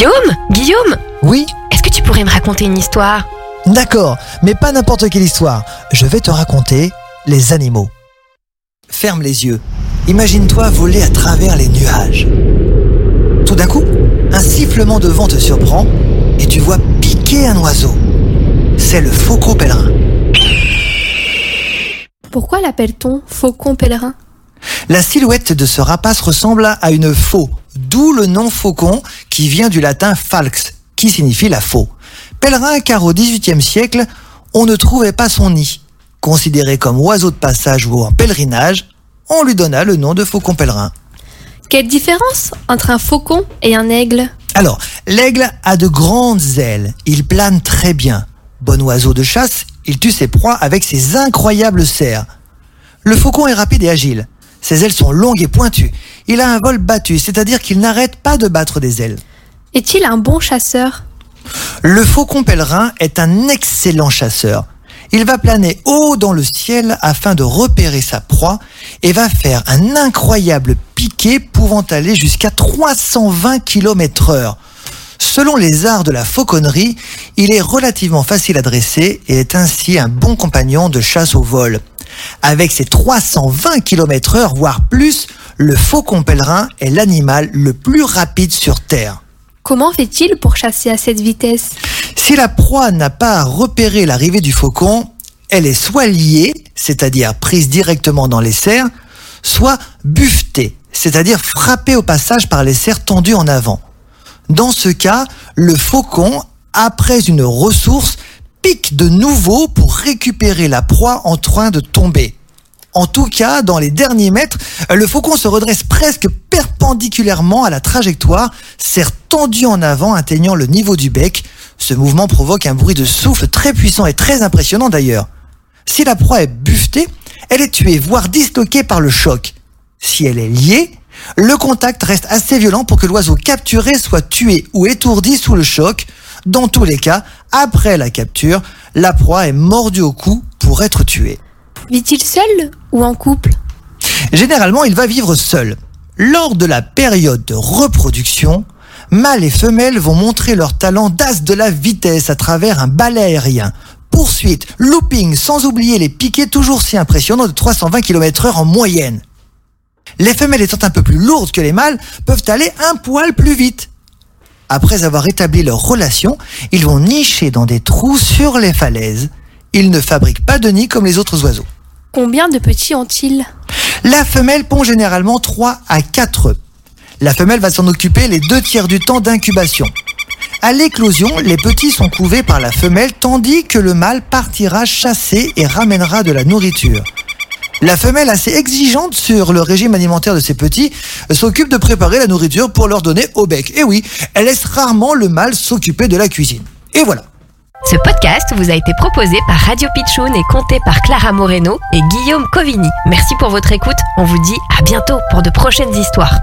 Guillaume Guillaume Oui Est-ce que tu pourrais me raconter une histoire? D'accord, mais pas n'importe quelle histoire. Je vais te raconter les animaux. Ferme les yeux. Imagine-toi voler à travers les nuages. Tout d'un coup, un sifflement de vent te surprend et tu vois piquer un oiseau. C'est le faucon pèlerin. Pourquoi l'appelle-t-on faucon pèlerin? La silhouette de ce rapace ressemble à une faux, d'où le nom faucon qui vient du latin falx, qui signifie la faux. Pèlerin car au XVIIIe siècle, on ne trouvait pas son nid. Considéré comme oiseau de passage ou en pèlerinage, on lui donna le nom de faucon pèlerin. Quelle différence entre un faucon et un aigle? Alors, l'aigle a de grandes ailes, il plane très bien. Bon oiseau de chasse, il tue ses proies avec ses incroyables serres. Le faucon est rapide et agile. Ses ailes sont longues et pointues. Il a un vol battu, c'est-à-dire qu'il n'arrête pas de battre des ailes. Est-il un bon chasseur? Le faucon pèlerin est un excellent chasseur. Il va planer haut dans le ciel afin de repérer sa proie et va faire un incroyable piqué pouvant aller jusqu'à 320 km heure. Selon les arts de la fauconnerie, il est relativement facile à dresser et est ainsi un bon compagnon de chasse au vol. Avec ses 320 km heure, voire plus, le faucon pèlerin est l'animal le plus rapide sur Terre. Comment fait-il pour chasser à cette vitesse? Si la proie n'a pas repéré l'arrivée du faucon, elle est soit liée, c'est-à-dire prise directement dans les serres, soit buffetée, c'est-à-dire frappée au passage par les serres tendues en avant. Dans ce cas, le faucon, après une ressource, pique de nouveau pour récupérer la proie en train de tomber. En tout cas, dans les derniers mètres, le faucon se redresse presque perpendiculairement à la trajectoire, serre tendu en avant atteignant le niveau du bec. Ce mouvement provoque un bruit de souffle très puissant et très impressionnant d'ailleurs. Si la proie est buffetée, elle est tuée, voire disloquée par le choc. Si elle est liée, le contact reste assez violent pour que l'oiseau capturé soit tué ou étourdi sous le choc. Dans tous les cas, après la capture, la proie est mordue au cou pour être tuée. Vit-il seul ou en couple? Généralement, il va vivre seul. Lors de la période de reproduction, mâles et femelles vont montrer leur talent d'as de la vitesse à travers un balai aérien. Poursuite, looping, sans oublier les piquets toujours si impressionnants de 320 km heure en moyenne. Les femelles étant un peu plus lourdes que les mâles, peuvent aller un poil plus vite. Après avoir établi leur relation, ils vont nicher dans des trous sur les falaises. Ils ne fabriquent pas de nid comme les autres oiseaux. Combien de petits ont-ils? La femelle pond généralement 3 à 4 œufs. La femelle va s'en occuper les deux tiers du temps d'incubation. À l'éclosion, les petits sont couvés par la femelle tandis que le mâle partira chasser et ramènera de la nourriture. La femelle, assez exigeante sur le régime alimentaire de ses petits, s'occupe de préparer la nourriture pour leur donner au bec. Et oui, elle laisse rarement le mâle s'occuper de la cuisine. Et voilà. Ce podcast vous a été proposé par Radio Pitchoun et compté par Clara Moreno et Guillaume Covini. Merci pour votre écoute. On vous dit à bientôt pour de prochaines histoires.